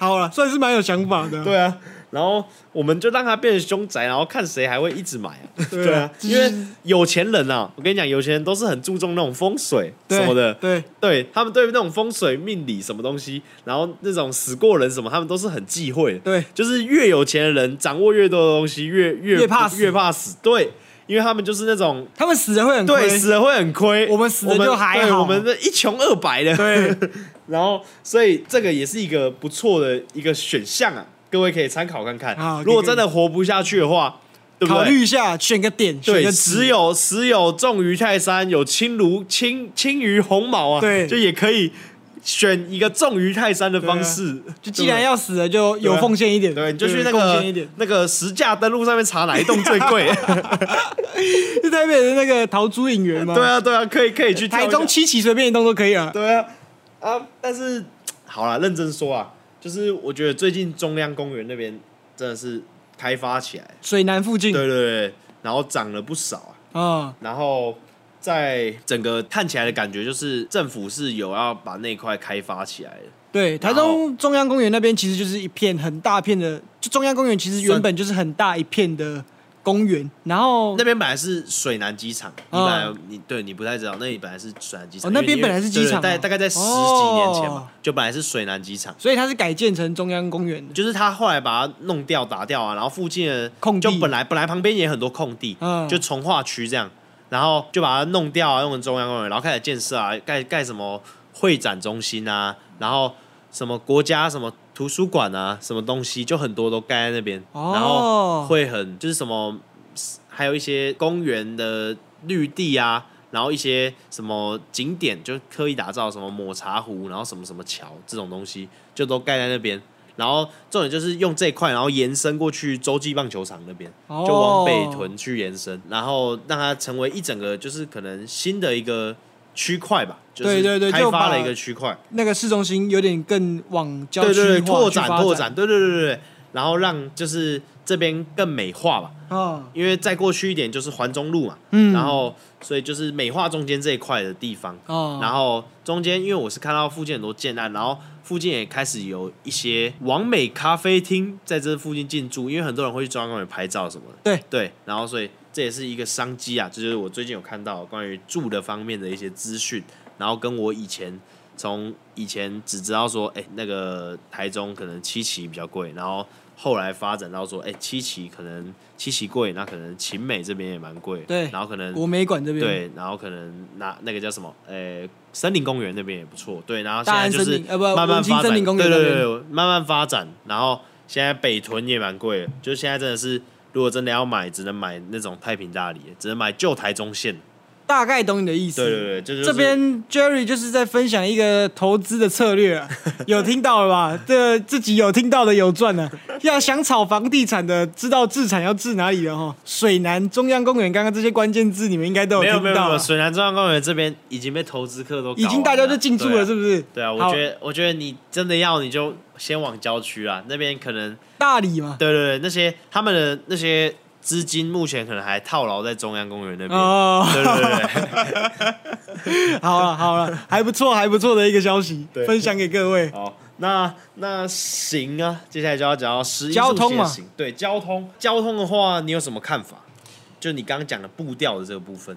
好了，算是蛮有想法的。对啊。然后我们就让他变成凶宅，然后看谁还会一直买啊？对啊，因为有钱人啊，我跟你讲，有钱人都是很注重那种风水什么的。对，对，他们对于那种风水命理什么东西，然后那种死过人什么，他们都是很忌讳。对，就是越有钱的人掌握越多的东西，越越，越怕死，越怕死。对，因为他们就是那种他们死人会很亏，对，死人会很亏。我们死人就还好，我们的一穷二白的。对，然后所以这个也是一个不错的一个选项啊。各位可以参考看看，如果真的活不下去的话，对不对？考虑一下，选个点，对，选个死有死有重于泰山，有轻如轻轻于鸿毛啊，对，就也可以选一个重于泰山的方式。就既然要死了，就有奉献一点，对，你就去那个那个实价登录上面查哪一栋最贵，是台北的那个陶朱影园吗？对啊，对啊，可以可以去台中七期随便一栋都可以啊。对啊，啊，但是好了，认真说啊。就是我觉得最近中央公园那边真的是开发起来，水南附近，对对对，然后涨了不少啊，嗯，然后在整个看起来的感觉就是政府是有要把那块开发起来的。对，台中中央公园那边其实就是一片很大片的，就中央公园其实原本就是很大一片的。公园，然后那边本来是水南机场，你本来你对你不太知道，那里本来是水南机场，那边本来是机场，大大概在十几年前嘛，就本来是水南机场，所以它是改建成中央公园。的，就是他后来把它弄掉打掉啊，然后附近的空地，就本来本来旁边也很多空地，就从化区这样，然后就把它弄掉啊，用成中央公园，然后开始建设啊，盖盖什么会展中心啊，然后什么国家什么。图书馆啊，什么东西就很多都盖在那边，oh. 然后会很就是什么，还有一些公园的绿地啊，然后一些什么景点就刻意打造，什么抹茶湖，然后什么什么桥这种东西就都盖在那边，然后重点就是用这块，然后延伸过去洲际棒球场那边，oh. 就往北屯去延伸，然后让它成为一整个就是可能新的一个。区块吧，对对对，开发了一个区块，那个市中心有点更往郊区对拓展拓展，对对对对对，然后让就是这边更美化吧，哦，因为再过去一点就是环中路嘛，嗯，然后所以就是美化中间这一块的地方，哦，然后中间因为我是看到附近很多建案，然后附近也开始有一些完美咖啡厅在这附近进驻，因为很多人会去中央公园拍照什么的，对。对，然后所以。这也是一个商机啊，这就是我最近有看到关于住的方面的一些资讯，然后跟我以前从以前只知道说，哎，那个台中可能七期比较贵，然后后来发展到说，哎，七期可能七期贵，那可能秦美这边也蛮贵，对，然后可能国美馆这边，对，然后可能那那个叫什么，哎，森林公园那边也不错，对，然后现在就是慢慢发展，对对对，慢慢发展，然后现在北屯也蛮贵的，就是现在真的是。如果真的要买，只能买那种太平大礼，只能买旧台中线。大概懂你的意思。对对对，就是、这边 Jerry 就是在分享一个投资的策略，有听到了吧？这自己有听到的有赚的。要想炒房地产的，知道置产要置哪里了哈？水南中央公园，刚刚这些关键字你们应该都有听到。没有没有没有，水南中央公园这边已经被投资客都已经大家都进驻了，是不是？对啊，我觉得我觉得你真的要你就先往郊区啊，那边可能大理嘛。对对对，那些他们的那些。资金目前可能还套牢在中央公园那边。哦，对对对。好了好了，还不错还不错的一个消息，分享给各位。好，那那行啊，接下来就要讲到食衣住行。交通嘛，对，交通交通的话，你有什么看法？就你刚刚讲的步调的这个部分，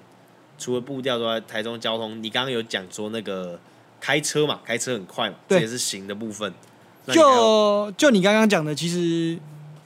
除了步调之外，台中交通，你刚刚有讲说那个开车嘛，开车很快嘛，这也是行的部分。就就你刚刚讲的，其实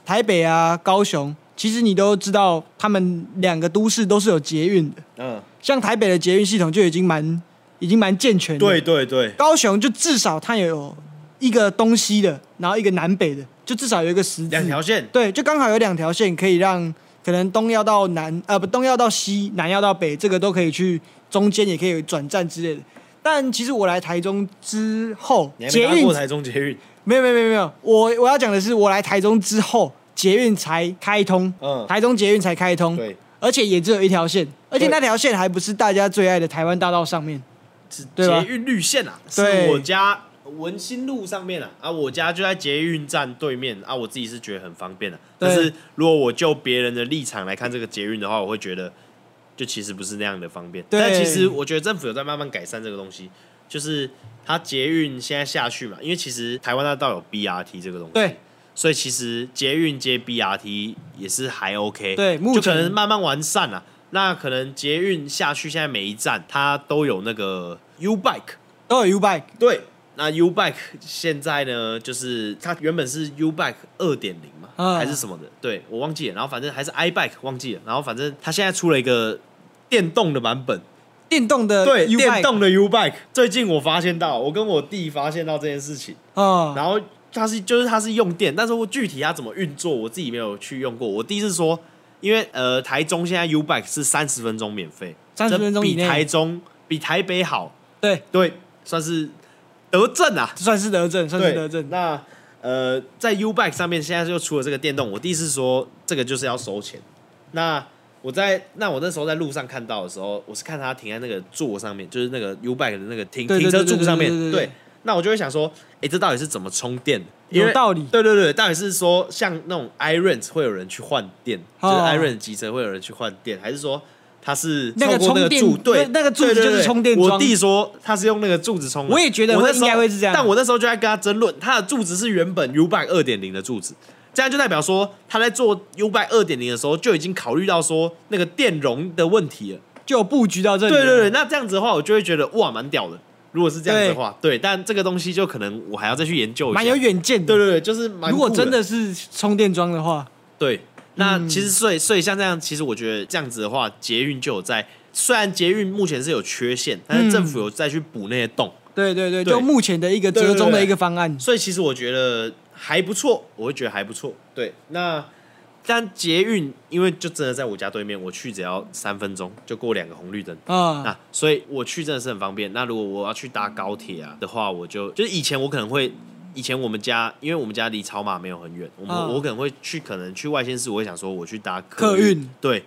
台北啊，高雄。其实你都知道，他们两个都市都是有捷运的。嗯，像台北的捷运系统就已经蛮已经蛮健全的。对对对。高雄就至少它有一个东西的，然后一个南北的，就至少有一个十字。两条线。对，就刚好有两条线可以让可能东要到南，呃不，东要到西，南要到北，这个都可以去中间也可以转站之类的。但其实我来台中之后，你还没搭过台中捷运？没有没有没有没有，我我要讲的是我来台中之后。捷运才开通，嗯，台中捷运才开通，对，而且也只有一条线，而且那条线还不是大家最爱的台湾大道上面，是捷运绿线啊，对，是我家文心路上面啊，啊，我家就在捷运站对面啊，我自己是觉得很方便的，但是如果我就别人的立场来看这个捷运的话，我会觉得就其实不是那样的方便。对。但其实我觉得政府有在慢慢改善这个东西，就是它捷运现在下去嘛，因为其实台湾大道有 BRT 这个东西，对，所以其实捷运接 BRT 也是还 OK，对目前就可能慢慢完善了、啊。那可能捷运下去，现在每一站它都有那个 U Bike，都有 U Bike，对。那 U Bike 现在呢，就是它原本是 U Bike 二点零嘛，嗯、还是什么的？对我忘记了。然后反正还是 I Bike 忘记了。然后反正它现在出了一个电动的版本，电动的对，电动的 U Bike。最近我发现到，我跟我弟发现到这件事情。嗯、然后它是就是它是用电，但是我具体它怎么运作，我自己没有去用过。我第一次说，因为呃台中现在 U Bike 是三十分钟免费，三十分钟比台中比台北好。对对，算是。德政啊，算是德政，算是德政。那呃，在 U Bike 上面现在就出了这个电动，我第一次说这个就是要收钱。那我在那我那时候在路上看到的时候，我是看他停在那个座上面，就是那个 U Bike 的那个停停车柱上面。对，那我就会想说，哎、欸，这到底是怎么充电？有道理。对对对，到底是说像那种 iRent 会有人去换电，就是 iRent 机车会有人去换电，还是说？它是那个充电，对，那个柱子就是充电桩。我弟说他是用那个柱子充。我也觉得我应该会是这样。但我那时候就在跟他争论，他的柱子是原本 U Bike 二点零的柱子，这样就代表说他在做 U Bike 二点零的时候就已经考虑到说那个电容的问题了，就有布局到这里。对对对，那这样子的话，我就会觉得哇，蛮屌的。如果是这样子的话，对，但这个东西就可能我还要再去研究一下。蛮有远见的。对对对，就是蛮。如果真的是充电桩的话，对，那其实所以所以像这样，其实我觉得这样子的话，捷运就有在。虽然捷运目前是有缺陷，但是政府有再去补那些洞。嗯、对对对，对就目前的一个折中的一个方案。所以其实我觉得还不错，我会觉得还不错。对，那但捷运因为就真的在我家对面，我去只要三分钟就过两个红绿灯。啊，那所以我去真的是很方便。那如果我要去搭高铁啊的话，我就就是以前我可能会，以前我们家因为我们家离草马没有很远，我们、啊、我可能会去，可能去外县市，我会想说我去搭客运，对。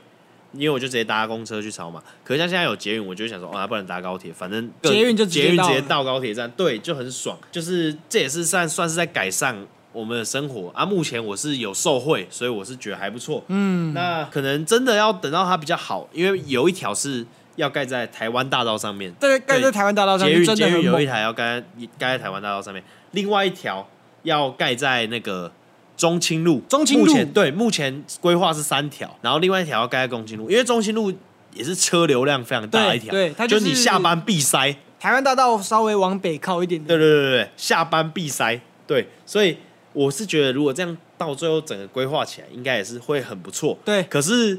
因为我就直接搭公车去草马，可是像现在有捷运，我就想说，哦，还不能搭高铁，反正捷运就捷运直接到高铁站，对，就很爽。就是这也是算算是在改善我们的生活啊。目前我是有受惠，所以我是觉得还不错。嗯，那可能真的要等到它比较好，因为有一条是要盖在台湾大道上面，对，盖在台湾大道上面，捷运捷运有一台要盖盖在台湾大道上面，另外一条要盖在那个。中清路，中清路目前对，目前规划是三条，然后另外一条要盖在中清路，因为中清路也是车流量非常大的一条，对，它就是、就你下班必塞。台湾大道稍微往北靠一点点，对对对对，下班必塞，对，所以我是觉得如果这样到最后整个规划起来，应该也是会很不错。对，可是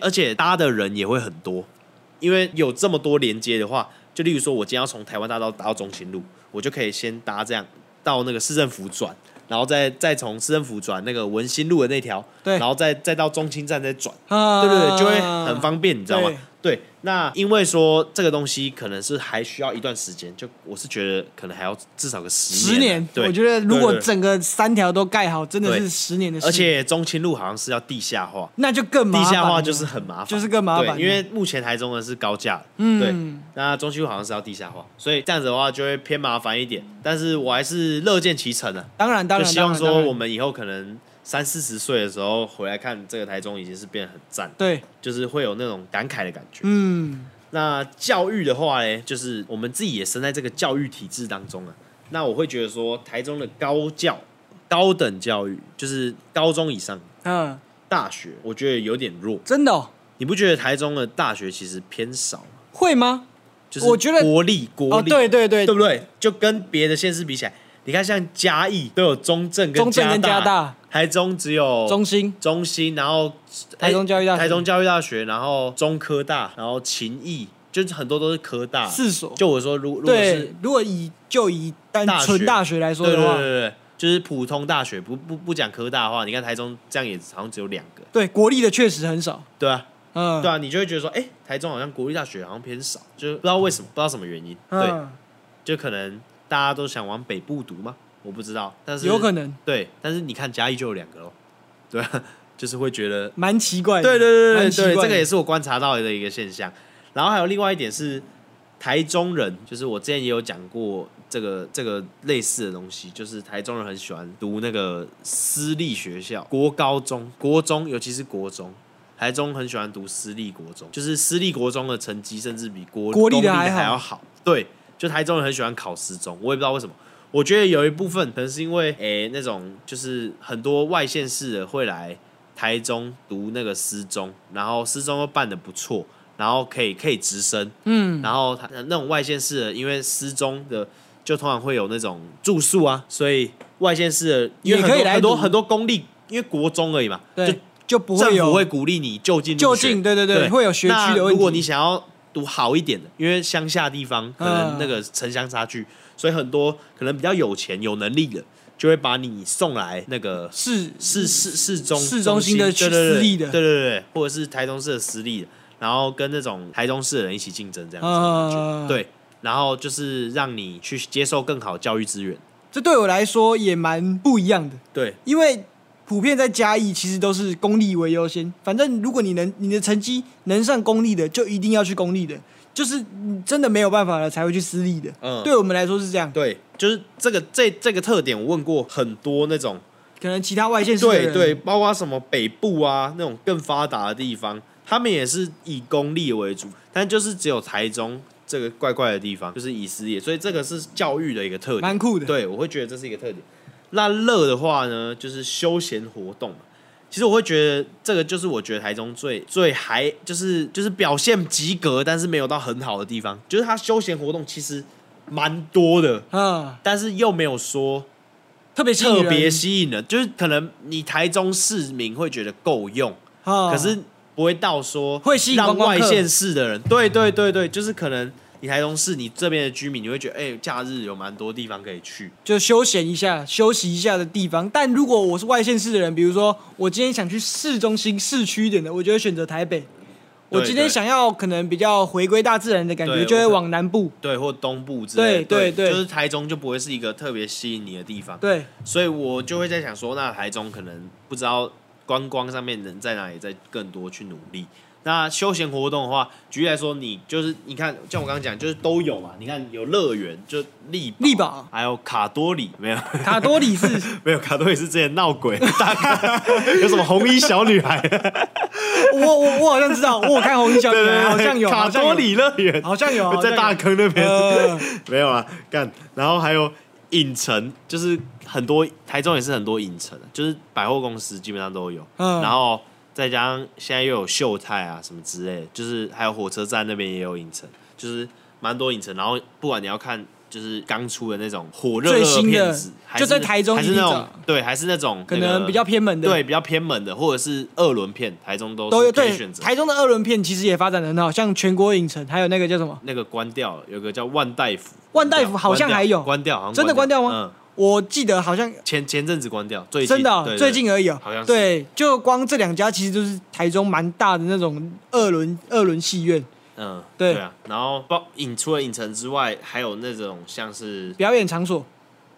而且搭的人也会很多，因为有这么多连接的话，就例如说我今天要从台湾大道搭到中心路，我就可以先搭这样到那个市政府转。然后再再从市政府转那个文心路的那条，对，然后再再到中清站再转，啊、对对对，就会很方便，你知道吗？对对，那因为说这个东西可能是还需要一段时间，就我是觉得可能还要至少个十年。十年，对，我觉得如果整个三条都盖好，真的是十年的事。而且中清路好像是要地下化，那就更麻烦。地下化就是很麻烦，就是更麻烦。因为目前台中的是高架，嗯，对，那中清路好像是要地下化，所以这样子的话就会偏麻烦一点。但是我还是乐见其成的，当然当然，就希望说我们以后可能。三四十岁的时候回来看这个台中，已经是变得很赞，对，就是会有那种感慨的感觉。嗯，那教育的话呢，就是我们自己也生在这个教育体制当中啊。那我会觉得说，台中的高教、高等教育，就是高中以上，嗯，大学，我觉得有点弱。真的哦？你不觉得台中的大学其实偏少吗？会吗？就是我觉得国立国立，对对对，对不对？就跟别的县市比起来。你看，像嘉义都有中正跟嘉大，台中只有中兴、中兴，然后台中教育大学、台中教育大学，然后中科大，然后勤益，就是很多都是科大四所。就我说，如如果是如果以就以单纯大学来说的话，对对对，就是普通大学，不不不讲科大的话，你看台中这样也好像只有两个。对，国立的确实很少。对啊，嗯，对啊，你就会觉得说，哎，台中好像国立大学好像偏少，就不知道为什么，不知道什么原因。对，就可能。大家都想往北部读吗？我不知道，但是有可能。对，但是你看嘉义就有两个喽，对啊，就是会觉得蛮奇怪的。对对对对对，这个也是我观察到的一个现象。然后还有另外一点是，台中人，就是我之前也有讲过这个这个类似的东西，就是台中人很喜欢读那个私立学校，国高中、国中，尤其是国中。台中很喜欢读私立国中，就是私立国中的成绩甚至比国国立的还还要好。对，就台中人很喜欢考私中，我也不知道为什么。我觉得有一部分可能是因为，诶，那种就是很多外县市的会来台中读那个师中，然后师中都办的不错，然后可以可以直升，嗯，然后他那种外县市的，因为师中的就通常会有那种住宿啊，所以外县市的也可以来很多很多公立，因为国中而已嘛，对，就就不会有政府会鼓励你就近就近，对对对，会有学区的问题。如果你想要读好一点的，因为乡下地方可能那个城乡差距。所以很多可能比较有钱有能力的，就会把你送来那个市市市市中市中心的私立的，对对对，或者是台中市的私立的，然后跟那种台中市的人一起竞争这样子，呃、对，然后就是让你去接受更好教育资源。这对我来说也蛮不一样的，对，因为普遍在嘉义其实都是公立为优先，反正如果你能你的成绩能上公立的，就一定要去公立的。就是真的没有办法了才会去私立的，嗯，对我们来说是这样。对，就是这个这这个特点，我问过很多那种可能其他外县市对对，包括什么北部啊那种更发达的地方，他们也是以公立为主，但就是只有台中这个怪怪的地方，就是以私立，所以这个是教育的一个特点，蛮酷的。对，我会觉得这是一个特点。那乐的话呢，就是休闲活动。其实我会觉得这个就是我觉得台中最最还就是就是表现及格，但是没有到很好的地方，就是它休闲活动其实蛮多的，嗯，但是又没有说特别特别吸引人，就是可能你台中市民会觉得够用，可是不会到说会吸引让外县市的人，对对对对，就是可能。你台中市，你这边的居民，你会觉得，哎、欸，假日有蛮多地方可以去，就休闲一下、休息一下的地方。但如果我是外县市的人，比如说我今天想去市中心、市区一点的，我就会选择台北。我今天想要可能比较回归大自然的感觉，就会往南部，对，或东部之类的。对对对，就是台中就不会是一个特别吸引你的地方。对，所以我就会在想说，那台中可能不知道观光上面能在哪里再更多去努力。那休闲活动的话，举例来说，你就是你看，像我刚刚讲，就是都有嘛。你看有乐园，就丽丽宝，还有卡多里，没有？卡多里是 没有，卡多里是之前闹鬼，大概有什么红衣小女孩？我我我好像知道，我有看红衣小女孩，好像有卡多里乐园，好像有 在大坑那边，呃、没有啊？干，然后还有影城，就是很多台中也是很多影城，就是百货公司基本上都有，嗯，然后。再加上现在又有秀泰啊什么之类的，就是还有火车站那边也有影城，就是蛮多影城。然后不管你要看，就是刚出的那种火热热片子，就在台中还是那种对，还是那种可能比较偏门的，对，比较偏门的，或者是二轮片，台中都都有可以选择。台中的二轮片其实也发展的很好，像全国影城，还有那个叫什么？那个关掉了，有个叫万代福，万代福好像还有关掉，好像真的关掉吗？嗯。我记得好像前前阵子关掉，最近真的、最近而已哦。好像是对，就光这两家其实就是台中蛮大的那种二轮二轮戏院。嗯，对，对啊。然后包影除了影城之外，还有那种像是表演场所。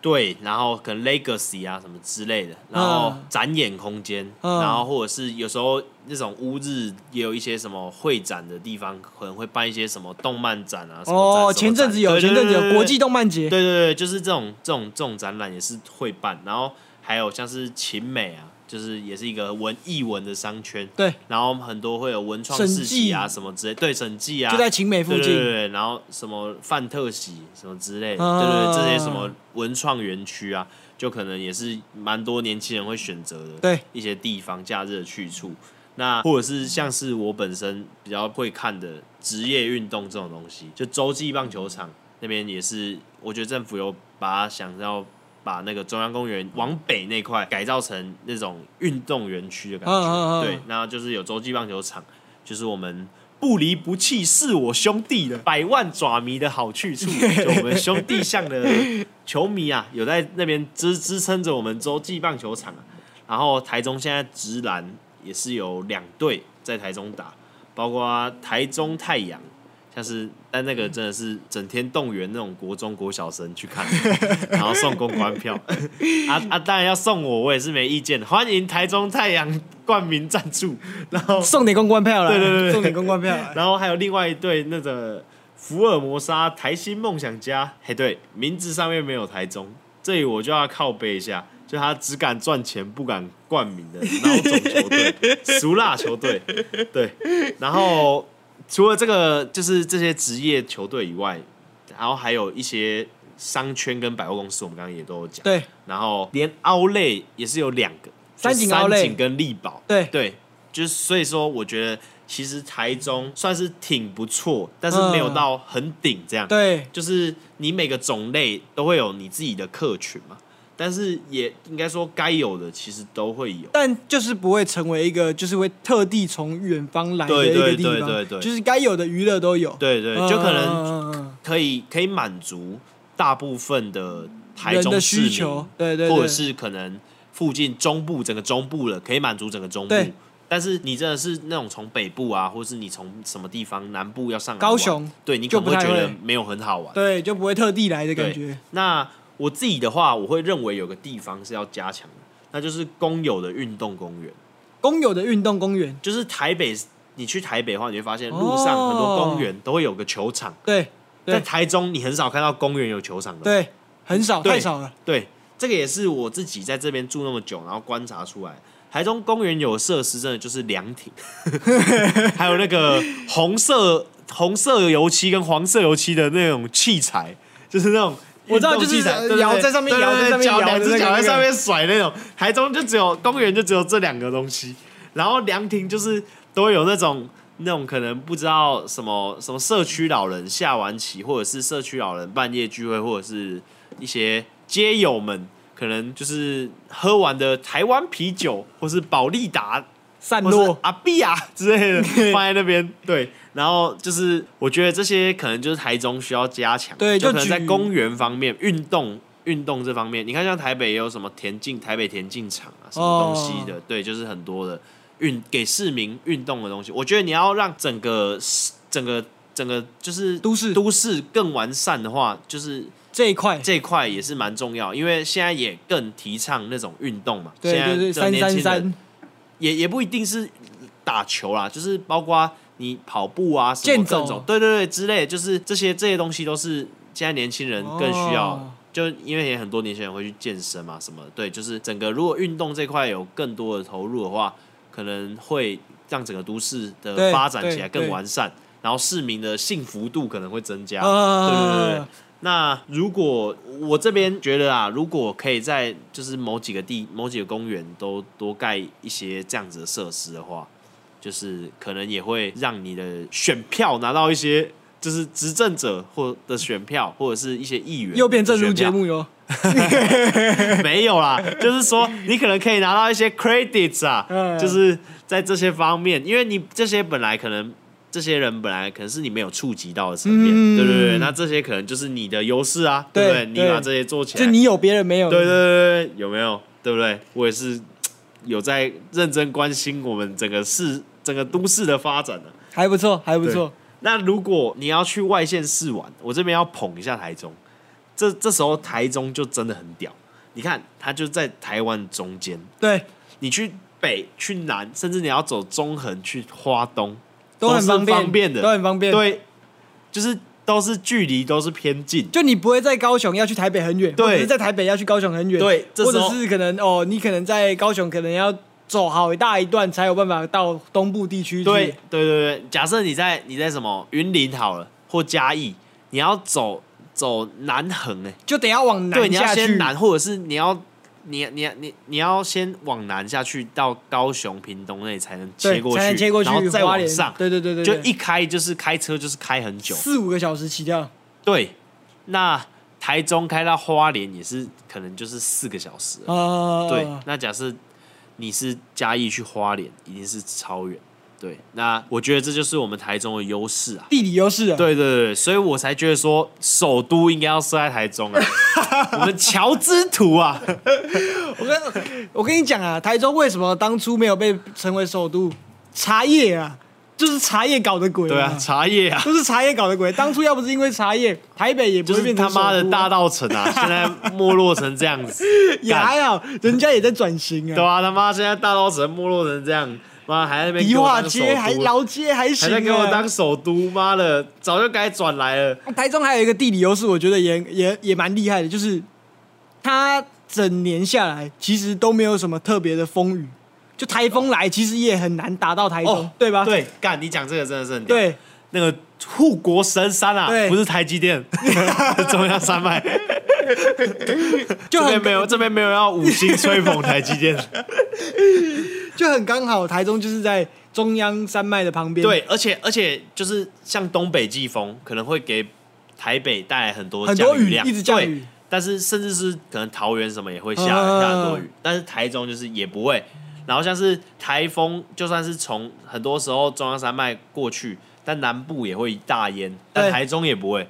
对，然后可能 Legacy 啊什么之类的，然后展演空间，嗯、然后或者是有时候那种乌日也有一些什么会展的地方，可能会办一些什么动漫展啊。什么展哦，前阵子有，前阵子有国际动漫节。对对对，就是这种这种这种展览也是会办，然后还有像是秦美啊。就是也是一个文艺文的商圈，对，然后很多会有文创市集啊什么之类，对，审计啊，就在勤美附近，对对对，然后什么范特喜什么之类的，啊、对对对，这些什么文创园区啊，就可能也是蛮多年轻人会选择的，对，一些地方假日的去处，那或者是像是我本身比较会看的职业运动这种东西，就洲际棒球场那边也是，我觉得政府有把它想要。把那个中央公园往北那块改造成那种运动园区的感觉，对，那就是有洲际棒球场，就是我们不离不弃是我兄弟的百万爪迷的好去处，就我们兄弟像的球迷啊，有在那边支支撑着我们洲际棒球场啊。然后台中现在职篮也是有两队在台中打，包括台中太阳。像是，但那个真的是整天动员那种国中国小生去看，然后送公关票，啊啊，当然要送我，我也是没意见。欢迎台中太阳冠名赞助，然后送点公关票了，对对对，送点公关票。然后还有另外一对那个福尔摩沙台新梦想家，嘿，对，名字上面没有台中，这里我就要靠背一下。就他只敢赚钱不敢冠名的孬种球队，俗辣球队，对。然后除了这个，就是这些职业球队以外，然后还有一些商圈跟百货公司，我们刚刚也都有讲。对。然后连奥莱也是有两个，三井奥莱，跟力宝。对对，就是所以说，我觉得。其实台中算是挺不错，但是没有到很顶这样。对，就是你每个种类都会有你自己的客群嘛，但是也应该说该有的其实都会有，但就是不会成为一个就是会特地从远方来的一个地方。对对对对对，就是该有的娱乐都有。对对，就可能可以可以满足大部分的台中的，需求，对对，或者是可能附近中部整个中部了，可以满足整个中部。但是你真的是那种从北部啊，或是你从什么地方南部要上来高雄，对你可能会觉得没有很好玩，对，就不会特地来的感觉。那我自己的话，我会认为有个地方是要加强的，那就是公有的运动公园。公有的运动公园就是台北，你去台北的话，你会发现路上很多公园都会有个球场。对，在台中你很少看到公园有球场的，对，很少，太少了。对，这个也是我自己在这边住那么久，然后观察出来。台中公园有设施，真的就是凉亭，还有那个红色红色油漆跟黄色油漆的那种器材，就是那种我知道，就是摇在上面摇在上面摇，两只脚在上面甩那种。台中就只有公园就只有这两个东西，然后凉亭就是都会有那种那种可能不知道什么什么社区老人下完棋，或者是社区老人半夜聚会，或者是一些街友们。可能就是喝完的台湾啤酒，或是保利达散落阿碧啊 之类的放在那边，对。然后就是我觉得这些可能就是台中需要加强，对，就可能在公园方面、运动、运动这方面，你看像台北也有什么田径、台北田径场啊，什么东西的，哦、对，就是很多的运给市民运动的东西。我觉得你要让整个整个整个就是都市都市更完善的话，就是。这一块这一块也是蛮重要，因为现在也更提倡那种运动嘛。对对对，三三三，也也不一定是打球啦，就是包括你跑步啊，什么各种，对对对之类，就是这些这些东西都是现在年轻人更需要。哦、就因为也很多年轻人会去健身嘛，什么对，就是整个如果运动这块有更多的投入的话，可能会让整个都市的发展起来更完善，然后市民的幸福度可能会增加。对对，对。那如果我这边觉得啊，如果可以在就是某几个地、某几个公园都多盖一些这样子的设施的话，就是可能也会让你的选票拿到一些，就是执政者或的选票，或者是一些议员。又变政治节目哟？没有啦，就是说你可能可以拿到一些 credits 啊，就是在这些方面，因为你这些本来可能。这些人本来可能是你没有触及到的层面，嗯、对对对，那这些可能就是你的优势啊，对，对不对？你把这些做起来，就你有别人没有，对对对，有没有？对不对？我也是 有在认真关心我们整个市、整个都市的发展的，还不错，还不错。那如果你要去外县市玩，我这边要捧一下台中，这这时候台中就真的很屌。你看，它就在台湾中间，对，你去北、去南，甚至你要走中横去花东。都很方便，方便的，都很方便。对，就是都是距离都是偏近，就你不会在高雄要去台北很远，对，在台北要去高雄很远，对，或者是可能哦，你可能在高雄可能要走好一大一段才有办法到东部地区。对，对对对。假设你在你在什么云林好了，或嘉义，你要走走南横哎，就得要往南下去，对，你要先南，或者是你要。你你你你要先往南下去，到高雄屏东那里才能切过去，切过去，然后再往上。对对对对，就一开就是开车就是开很久，四五个小时起跳。对，那台中开到花莲也是可能就是四个小时。啊，对，那假设你是嘉义去花莲，一定是超远。对，那我觉得这就是我们台中的优势啊，地理优势啊。对对对，所以我才觉得说首都应该要设在台中啊，我们桥之图啊。我跟，我跟你讲啊，台中为什么当初没有被称为首都？茶叶啊，就是茶叶搞的鬼。对啊，茶叶啊，就是茶叶搞的鬼。当初要不是因为茶叶，台北也不会变成、啊、他妈的大稻城啊，现在没落成这样子。也还好，人家也在转型啊。对啊，他妈现在大稻城没落成这样。妈还在那边，迪化街还老街还行，啊，还在给我当首都，妈的，早就该转来了。台中还有一个地理优势，我觉得也也也蛮厉害的，就是它整年下来，其实都没有什么特别的风雨。就台风来，其实也很难打到台中，对吧？对，干，你讲这个真的是很。对，那个护国神山啊，不是台积电，中央山脉。就这边没有，这边没有要五星吹捧台积电，就很刚好。台中就是在中央山脉的旁边。对，而且而且就是像东北季风，可能会给台北带来很多很多雨量，一直降雨。但是甚至是可能桃园什么也会下下很多雨，但是台中就是也不会。然后像是台风，就算是从很多时候中央山脉过去，但南部也会大淹，但台中也不会，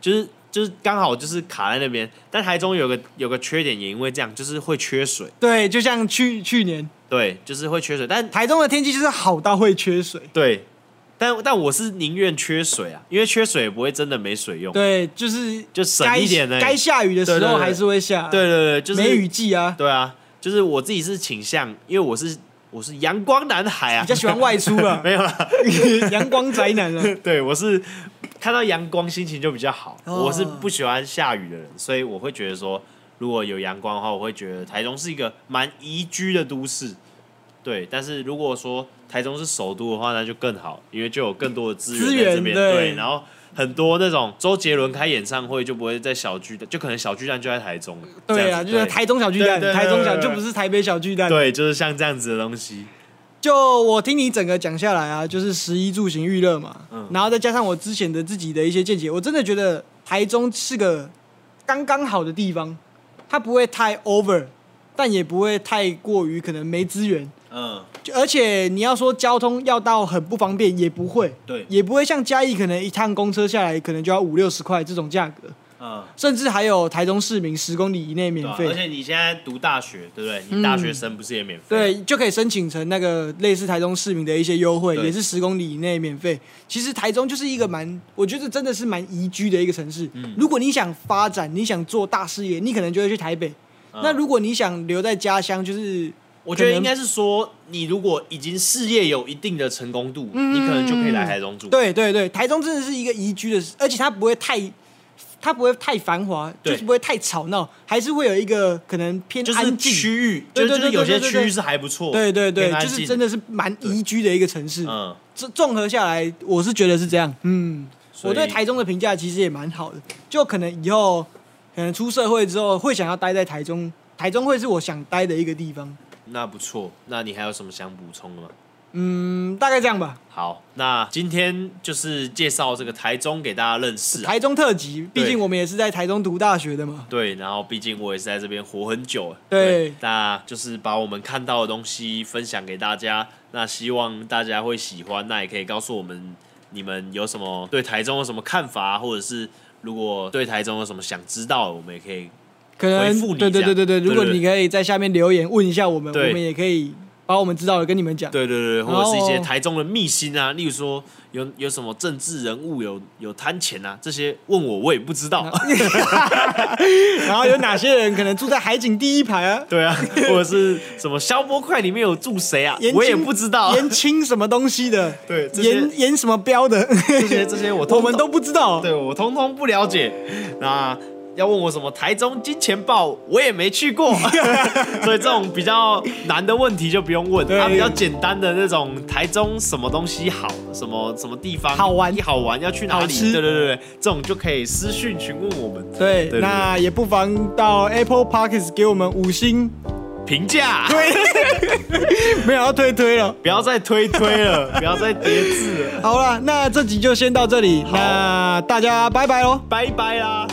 就是就是刚好就是卡在那边。但台中有个有个缺点，也因为这样，就是会缺水。对，就像去去年，对，就是会缺水。但台中的天气就是好到会缺水。对，但但我是宁愿缺水啊，因为缺水也不会真的没水用。对，就是就省一点呢。该下雨的时候还是会下。对对对，就是梅雨季啊。对啊。就是我自己是倾向，因为我是我是阳光男孩啊，比较喜欢外出啊，没有啦，阳光宅男啊。对，我是看到阳光心情就比较好。Oh. 我是不喜欢下雨的人，所以我会觉得说，如果有阳光的话，我会觉得台中是一个蛮宜居的都市。对，但是如果说台中是首都的话，那就更好，因为就有更多的资源在这边。对，然后。很多那种周杰伦开演唱会就不会在小巨蛋，就可能小巨蛋就在台中。对啊，就是台中小巨蛋，台中小就不是台北小巨蛋。对，就是像这样子的东西。就我听你整个讲下来啊，就是十一住行娱乐嘛，嗯，然后再加上我之前的自己的一些见解，我真的觉得台中是个刚刚好的地方，它不会太 over，但也不会太过于可能没资源。嗯，而且你要说交通要到很不方便，也不会，对，也不会像嘉义可能一趟公车下来可能就要五六十块这种价格，嗯，甚至还有台中市民十公里以内免费，而且你现在读大学，对不对？你大学生不是也免费？对，就可以申请成那个类似台中市民的一些优惠，也是十公里以内免费。其实台中就是一个蛮，我觉得真的是蛮宜居的一个城市。嗯，如果你想发展，你想做大事业，你可能就会去台北。那如果你想留在家乡，就是。我觉得应该是说，你如果已经事业有一定的成功度，嗯、你可能就可以来台中住。对对对，台中真的是一个宜居的，而且它不会太，它不会太繁华，就是不会太吵闹，还是会有一个可能偏安静区域。对对对，有些区域是还不错。对对对，就是真的是蛮宜居的一个城市。嗯，这综合下来，我是觉得是这样。嗯，我对台中的评价其实也蛮好的，就可能以后可能出社会之后会想要待在台中，台中会是我想待的一个地方。那不错，那你还有什么想补充的吗？嗯，大概这样吧。好，那今天就是介绍这个台中给大家认识，台中特辑。毕竟我们也是在台中读大学的嘛。对，然后毕竟我也是在这边活很久。对，对，那就是把我们看到的东西分享给大家。那希望大家会喜欢，那也可以告诉我们你们有什么对台中有什么看法，或者是如果对台中有什么想知道的，我们也可以。可能对对对对对，如果你可以在下面留言问一下我们，我们也可以把我们知道的跟你们讲。对对对，或者是一些台中的秘辛啊，例如说有有什么政治人物有有贪钱啊，这些问我我也不知道。然后有哪些人可能住在海景第一排啊？对啊，或者是什么消波块里面有住谁啊？我也不知道。延青什么东西的？对，延延什么标的？这些这些我 我们都不知道。对，我通通不了解。那。要问我什么台中金钱豹，我也没去过，所以这种比较难的问题就不用问。它比较简单的那种台中什么东西好，什么什么地方好玩，好玩要去哪里？对对对对，这种就可以私讯询问我们。对，那也不妨到 Apple Podcast 给我们五星评价。对，没有要推推了，不要再推推了，不要再叠字了。好了，那这集就先到这里，那大家拜拜喽，拜拜啦。